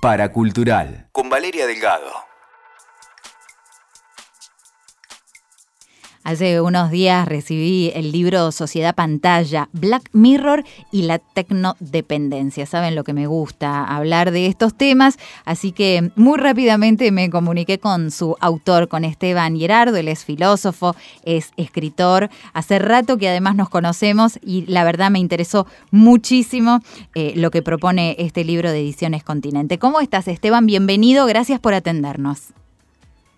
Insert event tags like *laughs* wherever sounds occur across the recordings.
Paracultural, con Valeria Delgado. Hace unos días recibí el libro Sociedad Pantalla, Black Mirror y la tecnodependencia. Saben lo que me gusta hablar de estos temas, así que muy rápidamente me comuniqué con su autor, con Esteban Gerardo. Él es filósofo, es escritor. Hace rato que además nos conocemos y la verdad me interesó muchísimo eh, lo que propone este libro de Ediciones Continente. ¿Cómo estás, Esteban? Bienvenido, gracias por atendernos.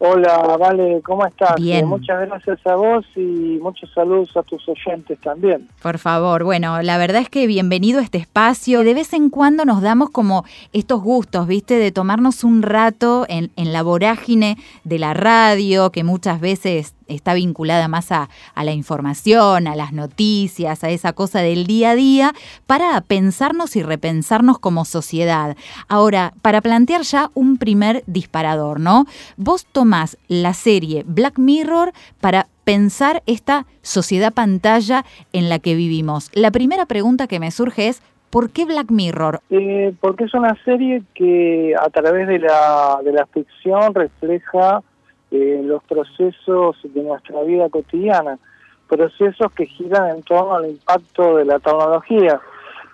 Hola, Vale, ¿cómo estás? Bien. muchas gracias a vos y muchos saludos a tus oyentes también. Por favor, bueno, la verdad es que bienvenido a este espacio. De vez en cuando nos damos como estos gustos, ¿viste? De tomarnos un rato en, en la vorágine de la radio, que muchas veces está vinculada más a, la información, a las noticias, a esa cosa del día a día, para pensarnos y repensarnos como sociedad. Ahora, para plantear ya un primer disparador, ¿no? Vos tomás la serie Black Mirror para pensar esta sociedad pantalla en la que vivimos. La primera pregunta que me surge es, ¿Por qué Black Mirror? Eh, porque es una serie que a través de la, de la ficción refleja eh, los procesos de nuestra vida cotidiana, procesos que giran en torno al impacto de la tecnología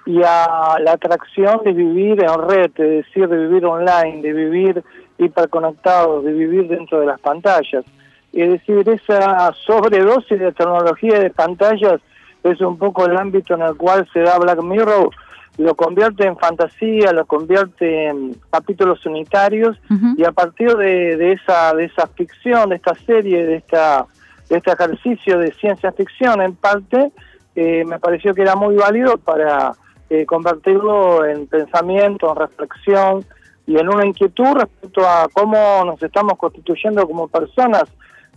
y a la atracción de vivir en red, es decir, de vivir online, de vivir hiperconectados, de vivir dentro de las pantallas. Es decir, esa sobredosis de tecnología de pantallas es un poco el ámbito en el cual se da Black Mirror, lo convierte en fantasía, lo convierte en capítulos unitarios y a partir de, esa de esa ficción, de esta serie, de esta de este ejercicio de ciencia ficción en parte, eh, me pareció que era muy válido para eh, convertirlo en pensamiento, en reflexión y en una inquietud respecto a cómo nos estamos constituyendo como personas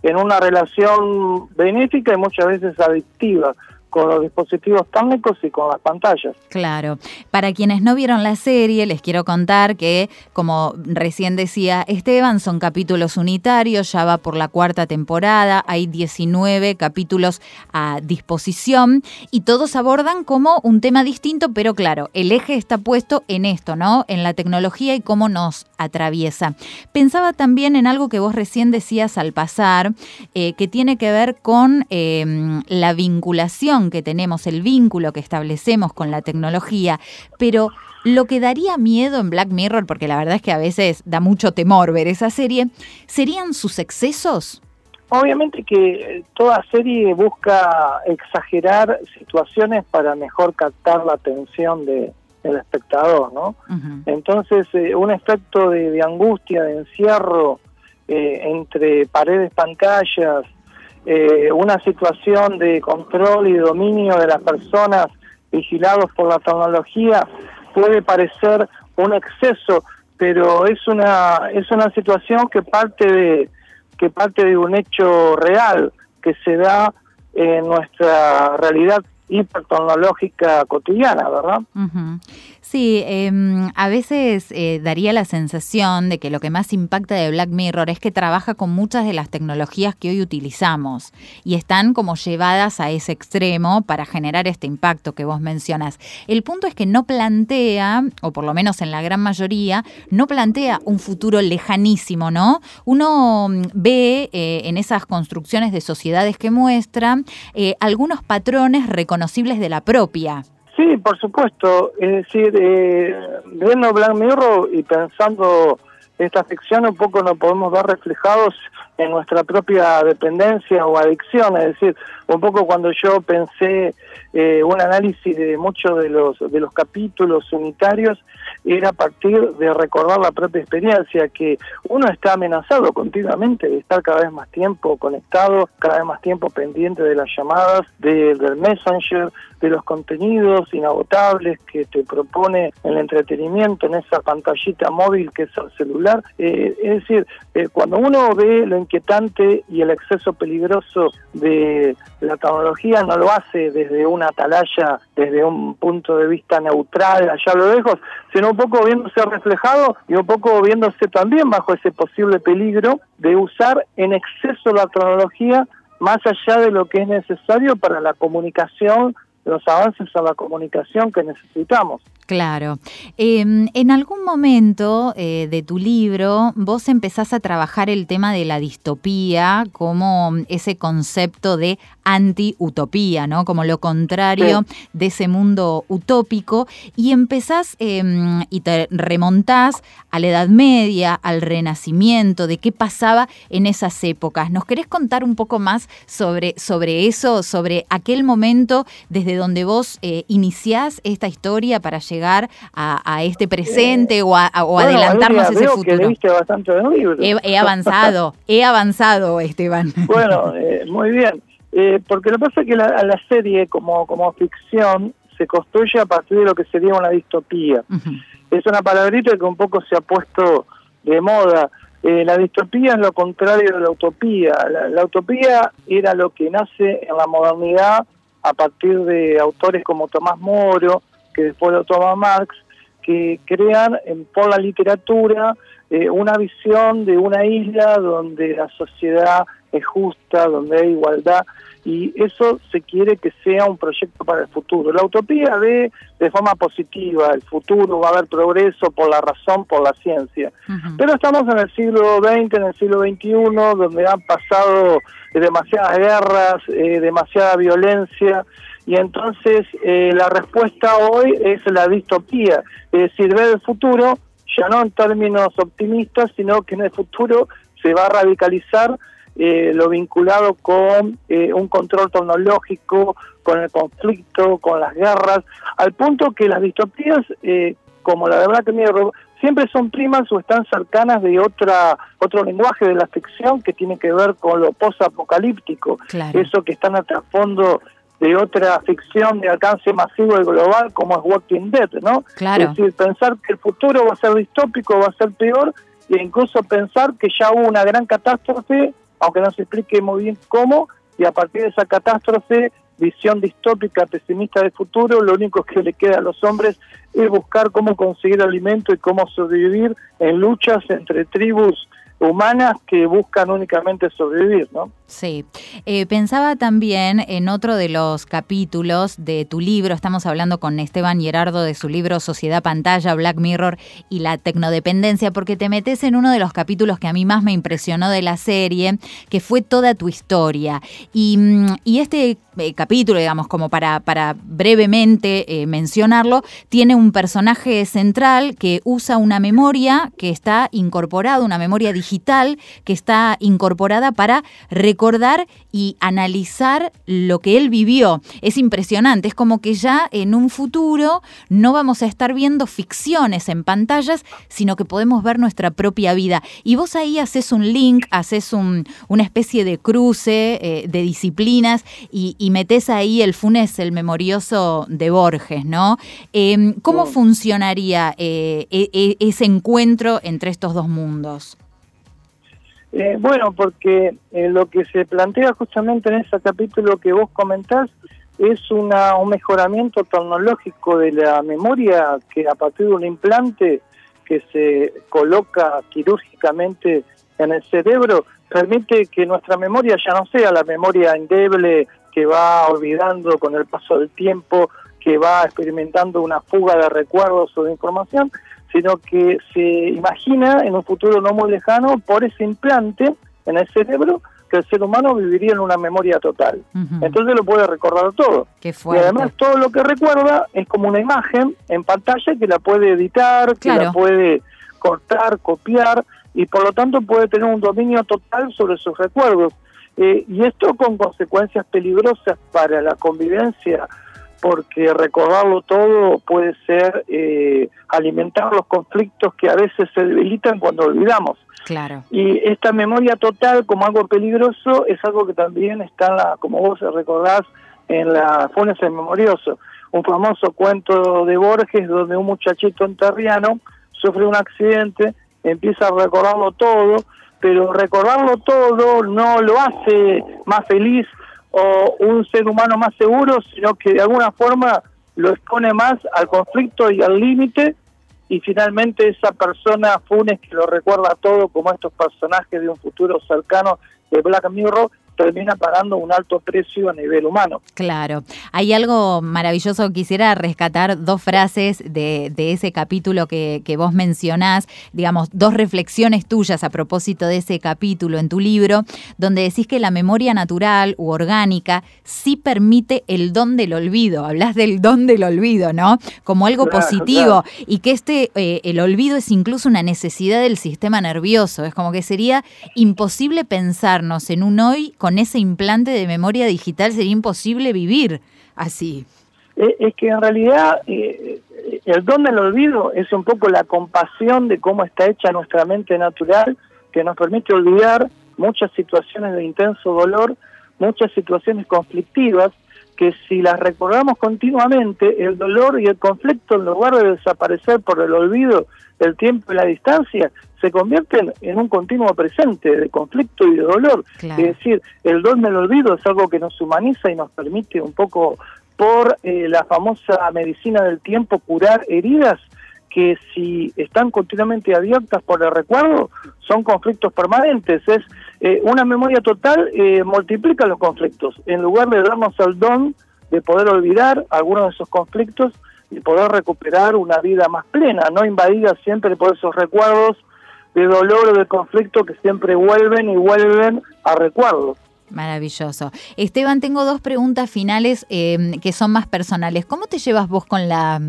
en una relación benéfica y muchas veces adictiva con los dispositivos técnicos y con las pantallas. Claro. Para quienes no vieron la serie, les quiero contar que, como recién decía Esteban, son capítulos unitarios, ya va por la cuarta temporada, hay 19 capítulos a disposición y todos abordan como un tema distinto, pero claro, el eje está puesto en esto, ¿no? En la tecnología y cómo nos atraviesa. Pensaba también en algo que vos recién decías al pasar, eh, que tiene que ver con em, la vinculación que tenemos, el vínculo que establecemos con la tecnología, pero lo que daría miedo en Black Mirror, porque la verdad es que a veces da mucho temor ver esa serie, ¿serían sus excesos? Obviamente que toda serie busca exagerar situaciones para mejor captar la atención de, del espectador, ¿no? Entonces, eh, un efecto de, angustia, de encierro eh, entre paredes, pantallas, eh, una situación de control y dominio de las personas vigilados por la tecnología puede parecer un exceso, pero es una es una situación que parte de que parte de un hecho real que se da en nuestra realidad hipertecnológica cotidiana, ¿verdad? Sí, em, a veces eh, daría la sensación de que lo que más impacta de Black Mirror es que trabaja con muchas de las tecnologías que hoy utilizamos y están como llevadas a ese extremo para generar este impacto que vos mencionas. El punto es que no plantea, o por lo menos en la gran mayoría, no plantea un futuro lejanísimo, ¿no? Uno mm, ve eh, en esas construcciones de sociedades que muestran eh, algunos patrones reconocibles de la propia. Sí, por supuesto. Es decir, eh, viendo Black Mirror y pensando esta ficción, un poco nos podemos ver reflejados en nuestra propia dependencia o adicción. Es decir, un poco cuando yo pensé eh, un análisis de muchos de los, de los capítulos unitarios, era a partir de recordar la propia experiencia, que uno está amenazado continuamente de estar cada vez más tiempo conectado, cada vez más tiempo pendiente de las llamadas, del Messenger, de los contenidos inagotables que te propone el entretenimiento en esa pantallita móvil que es el celular. Eh, es decir, eh, cuando uno ve lo inquietante y el exceso peligroso de la tecnología, no lo hace desde una atalaya, desde un punto de vista neutral, allá a lo lejos, sino un poco viéndose reflejado y un poco viéndose también bajo ese posible peligro de usar en exceso la tecnología más allá de lo que es necesario para la comunicación los avances a la comunicación que necesitamos. Claro. Em, en algún momento eh, de tu libro, vos empezás a trabajar el tema de la distopía como ese concepto de anti-utopía, ¿no? Como lo contrario de ese mundo utópico. Y empezás em, y te remontás a la Edad Media, al Renacimiento, de qué pasaba en esas épocas. ¿Nos querés contar un poco más sobre, sobre eso, sobre aquel momento desde donde vos eh, iniciás esta historia para llegar a, este presente o, adelantarnos ese futuro. He, avanzado, *laughs* he avanzado, Esteban. Bueno, eh, muy bien. Eh, porque lo que pasa es que la, la, serie como, como ficción se construye a partir de lo que sería una distopía. Es una palabrita que un poco se ha puesto de moda. Eh, la distopía es lo contrario de la utopía. la, utopía era lo que nace en la modernidad a partir de autores como Tomás Moro, que después lo toma Marx, que crean por la literatura eh, una visión de una isla donde la sociedad es justa, donde hay igualdad, y eso se quiere que sea un proyecto para el futuro. La utopía ve de forma positiva el futuro, va a haber progreso por la razón, por la ciencia. Pero estamos en el siglo XX, en el siglo XXI, donde han pasado demasiadas guerras, eh, demasiada violencia, y entonces eh, la respuesta hoy es la distopía, es decir, ver el futuro ya no en términos optimistas, sino que en el futuro se va a radicalizar eh, lo vinculado con eh, un control tecnológico, con el conflicto, con las guerras, al punto que las distopías, como la verdad que siempre son primas o están cercanas de otra otro lenguaje de la ficción que tiene que ver con lo posapocalíptico, eso que está en el trasfondo de otra ficción de alcance masivo y global como es Walking Dead, ¿no? Claro. Es decir, pensar que el futuro va a ser distópico, va a ser peor, e incluso pensar que ya hubo una gran catástrofe, aunque no se explique muy bien cómo, y a partir de esa catástrofe, visión distópica, pesimista del futuro, lo único que le queda a los hombres es buscar cómo conseguir alimento y cómo sobrevivir en luchas entre tribus humanas que buscan únicamente sobrevivir, ¿no? Sí. Eh, pensaba también en otro de los capítulos de tu libro, estamos hablando con Esteban Gerardo de su libro Sociedad Pantalla, Black Mirror y la tecnodependencia, porque te metes en uno de los capítulos que a mí más me impresionó de la serie, que fue toda tu historia. Y, mm, este eh, capítulo, digamos, como para, para brevemente eh, mencionarlo, tiene un personaje central que usa una memoria que está incorporada, una memoria digital que está incorporada para recordar y analizar lo que él vivió. Es impresionante, es como que ya en un futuro no vamos a estar viendo ficciones en pantallas, sino que podemos ver nuestra propia vida. Y vos ahí haces un link, haces un, una especie de cruce eh, de disciplinas y, metes ahí el Funes, el memorioso de Borges, ¿no? Em, ¿Cómo funcionaría eh, e, e, ese encuentro entre estos dos mundos? Eh, bueno, porque eh, lo que se plantea justamente en ese capítulo que vos comentás es una, un mejoramiento tecnológico de la memoria que a partir de un implante que se coloca quirúrgicamente en el cerebro permite que nuestra memoria ya no sea la memoria endeble que va olvidando con el paso del tiempo, que va experimentando una fuga de recuerdos o de información, sino que se imagina en un futuro no muy lejano por ese implante en el cerebro que el ser humano viviría en una memoria total. Entonces lo puede recordar todo. y además todo lo que recuerda es como una imagen en pantalla que la puede editar, que la puede cortar, copiar y por lo tanto puede tener un dominio total sobre sus recuerdos. Eh, y esto con consecuencias peligrosas para la convivencia porque recordarlo todo puede ser eh, alimentar los conflictos que a veces se debilitan cuando olvidamos. Claro. Y esta memoria total como algo peligroso es algo que también está, como vos recordás, en la Funes el Memorioso, un famoso cuento de Borges donde un muchachito enterriano sufre un accidente, empieza a recordarlo todo, pero recordarlo todo no lo hace más feliz o un ser humano más seguro, sino que de alguna forma lo expone más al conflicto y al límite. Y finalmente esa persona Funes que lo recuerda todo como estos personajes de un futuro cercano de Black Mirror termina pagando un alto precio a nivel humano. Claro, hay algo maravilloso, quisiera rescatar dos frases de, ese capítulo que, que, vos mencionás, digamos, dos reflexiones tuyas a propósito de ese capítulo en tu libro, donde decís que la memoria natural u orgánica sí permite el don del olvido, hablas del don del olvido, ¿no? Como algo positivo. y que este, eh, el olvido es incluso una necesidad del sistema nervioso, es como que sería imposible pensarnos en un hoy con ese implante de memoria digital sería imposible vivir así. Es que en realidad eh, el don del olvido es un poco la compasión de cómo está hecha nuestra mente natural, que nos permite olvidar muchas situaciones de intenso dolor, muchas situaciones conflictivas, que si las recordamos continuamente, el dolor y el conflicto, en lugar de desaparecer por el olvido, el tiempo y la distancia, se convierten en un continuo presente de conflicto y de dolor. Es decir, el don del olvido es algo que nos humaniza y nos permite un poco por eh, la famosa medicina del tiempo curar heridas que si están continuamente abiertas por el recuerdo son conflictos permanentes. Es eh, una memoria total eh, multiplica los conflictos. En lugar de darnos el don de poder olvidar algunos de esos conflictos y poder recuperar una vida más plena, no invadida siempre por esos recuerdos de dolor o de conflicto que siempre vuelven y vuelven a recuerdos. Maravilloso. Esteban, tengo dos preguntas finales eh, que son más personales. ¿Cómo te llevas vos con la,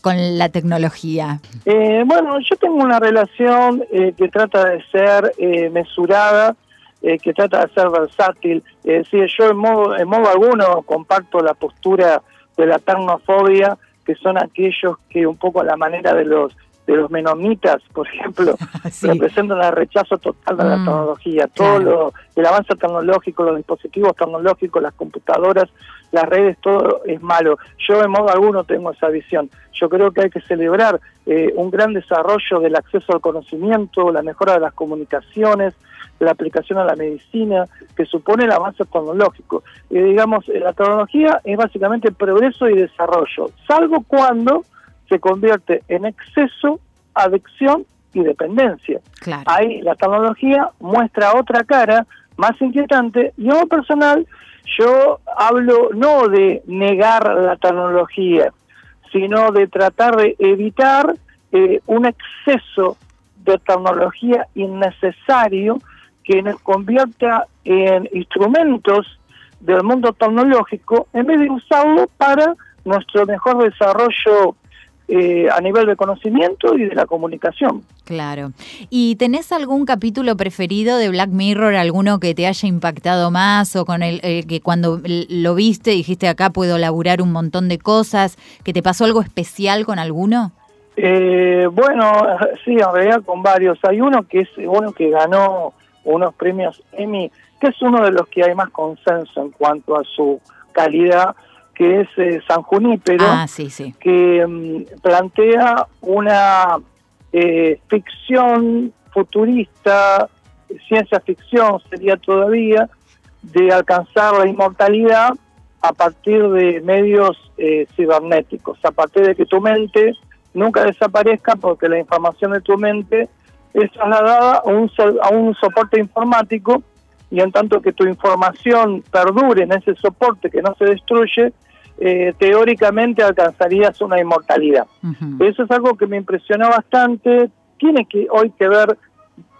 con la tecnología? Eh, bueno, yo tengo una relación eh, que trata de ser mesurada, que trata de ser versátil. Es decir, yo en modo, en modo alguno comparto la postura de la tecnofobia, que son aquellos que un poco a la manera de los de los menomitas, por ejemplo, *laughs* representan el rechazo total de la mm, tecnología. Todo lo, el avance tecnológico, los dispositivos tecnológicos, las computadoras, las redes, todo es malo. Yo de modo alguno tengo esa visión. Yo creo que hay que celebrar eh, un gran desarrollo del acceso al conocimiento, la mejora de las comunicaciones, la aplicación a la medicina, que supone el avance tecnológico. Y digamos, la tecnología es básicamente progreso y desarrollo, salvo cuando se convierte en exceso, adicción y dependencia. Ahí la tecnología muestra otra cara más inquietante y en personal yo hablo no de negar la tecnología, sino de tratar de evitar eh, un exceso de tecnología innecesario que nos convierta en instrumentos del mundo tecnológico en vez de usarlo para nuestro mejor desarrollo eh, a nivel de conocimiento y de la comunicación. Claro. ¿Y tenés algún capítulo preferido de Black Mirror, alguno que te haya impactado más o con el eh, que cuando lo viste dijiste acá puedo laburar un montón de cosas, que te pasó algo especial con alguno? Eh, bueno, sí, en realidad con varios. Hay uno que es uno que ganó unos premios Emmy, que es uno de los que hay más consenso en cuanto a su calidad que es eh, San Junípero, ah, que mm, plantea una eh, ficción futurista, ciencia ficción sería todavía, de alcanzar la inmortalidad a partir de medios eh, cibernéticos, a partir de que tu mente nunca desaparezca porque la información de tu mente es trasladada a un, a un soporte informático y en tanto que tu información perdure en ese soporte que no se destruye, eh, teóricamente alcanzarías una inmortalidad. Eso es algo que me impresionó bastante, tiene que hoy que ver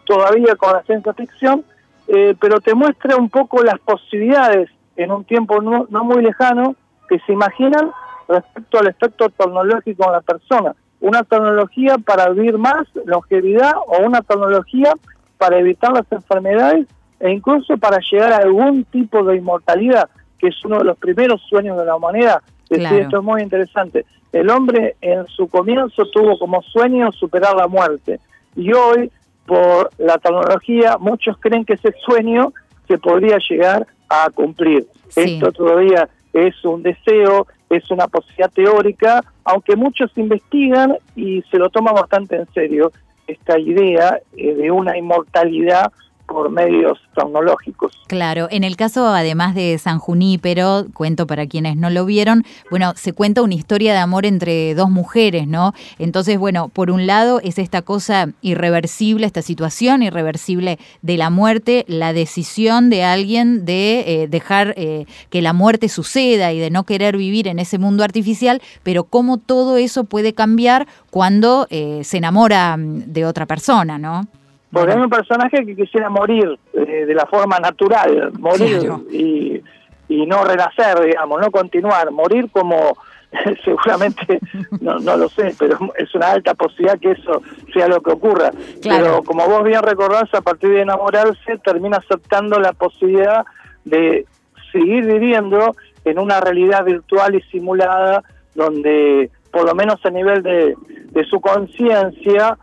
todavía con la ciencia ficción, eh, pero te muestra un poco las posibilidades en un tiempo no, muy lejano que se imaginan respecto al efecto tecnológico en la persona. Una tecnología para vivir más, longevidad, o una tecnología para evitar las enfermedades e incluso para llegar a algún tipo de inmortalidad que es uno de los primeros sueños de la humanidad. esto es muy interesante. El hombre en su comienzo tuvo como sueño superar la muerte y hoy por la tecnología muchos creen que ese sueño se podría llegar a cumplir. Esto todavía es un deseo, es una posibilidad teórica, aunque muchos investigan y se lo toman bastante en serio esta idea eh, de una inmortalidad por medios tecnológicos. Claro, en el caso además de San Junípero, cuento para quienes no lo vieron, bueno, se cuenta una historia de amor entre dos mujeres, ¿no? Entonces, bueno, por un lado es esta cosa irreversible, esta situación irreversible de la muerte, la decisión de alguien de eh, dejar eh, que la muerte suceda y de no querer vivir en ese mundo artificial, pero cómo todo eso puede cambiar cuando eh, se enamora mm, de otra persona, ¿no? Porque hay un personaje que quisiera morir eh, de la forma natural, morir y, y no renacer, digamos, no continuar, morir como *laughs* seguramente, no, no lo sé, pero es una alta posibilidad que eso sea lo que ocurra. Pero como vos bien recordás, a partir de enamorarse termina aceptando la posibilidad de seguir viviendo en una realidad virtual y simulada donde por lo menos a nivel de, de su conciencia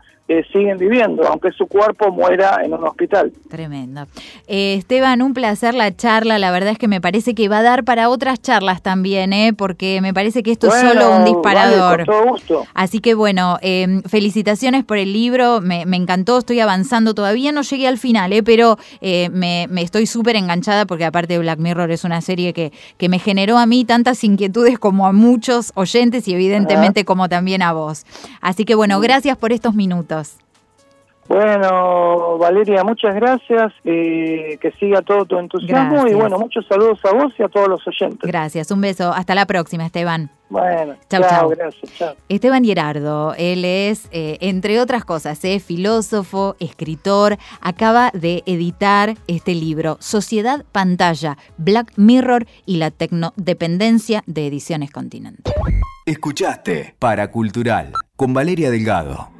siguen viviendo, aunque su cuerpo muera en un hospital. Tremendo. Eh, Esteban, un placer la charla. La verdad es que me parece que va a dar para otras charlas también, ¿eh? porque me parece que esto es solo un disparador. todo gusto. Así que bueno, eh, felicitaciones por el libro. Me, encantó, estoy avanzando. Todavía no llegué al final, ¿eh? pero eh, me, estoy súper enganchada porque aparte Black Mirror es una serie que, que me generó a mí tantas inquietudes como a muchos oyentes y evidentemente como también a vos. Así que bueno, gracias por estos minutos. Bueno, Valeria, muchas gracias. Eh, que siga todo tu entusiasmo y bueno, muchos saludos a vos y a todos los oyentes. Gracias, un beso. Hasta la próxima, Esteban. Bueno, chao, chao. Gracias, chao. Esteban Gerardo, él es, eh, entre otras cosas, eh, filósofo, escritor, acaba de editar este libro, Sociedad Pantalla, Black Mirror y la tecnodependencia de Ediciones Continente. Escuchaste Paracultural con Valeria Delgado.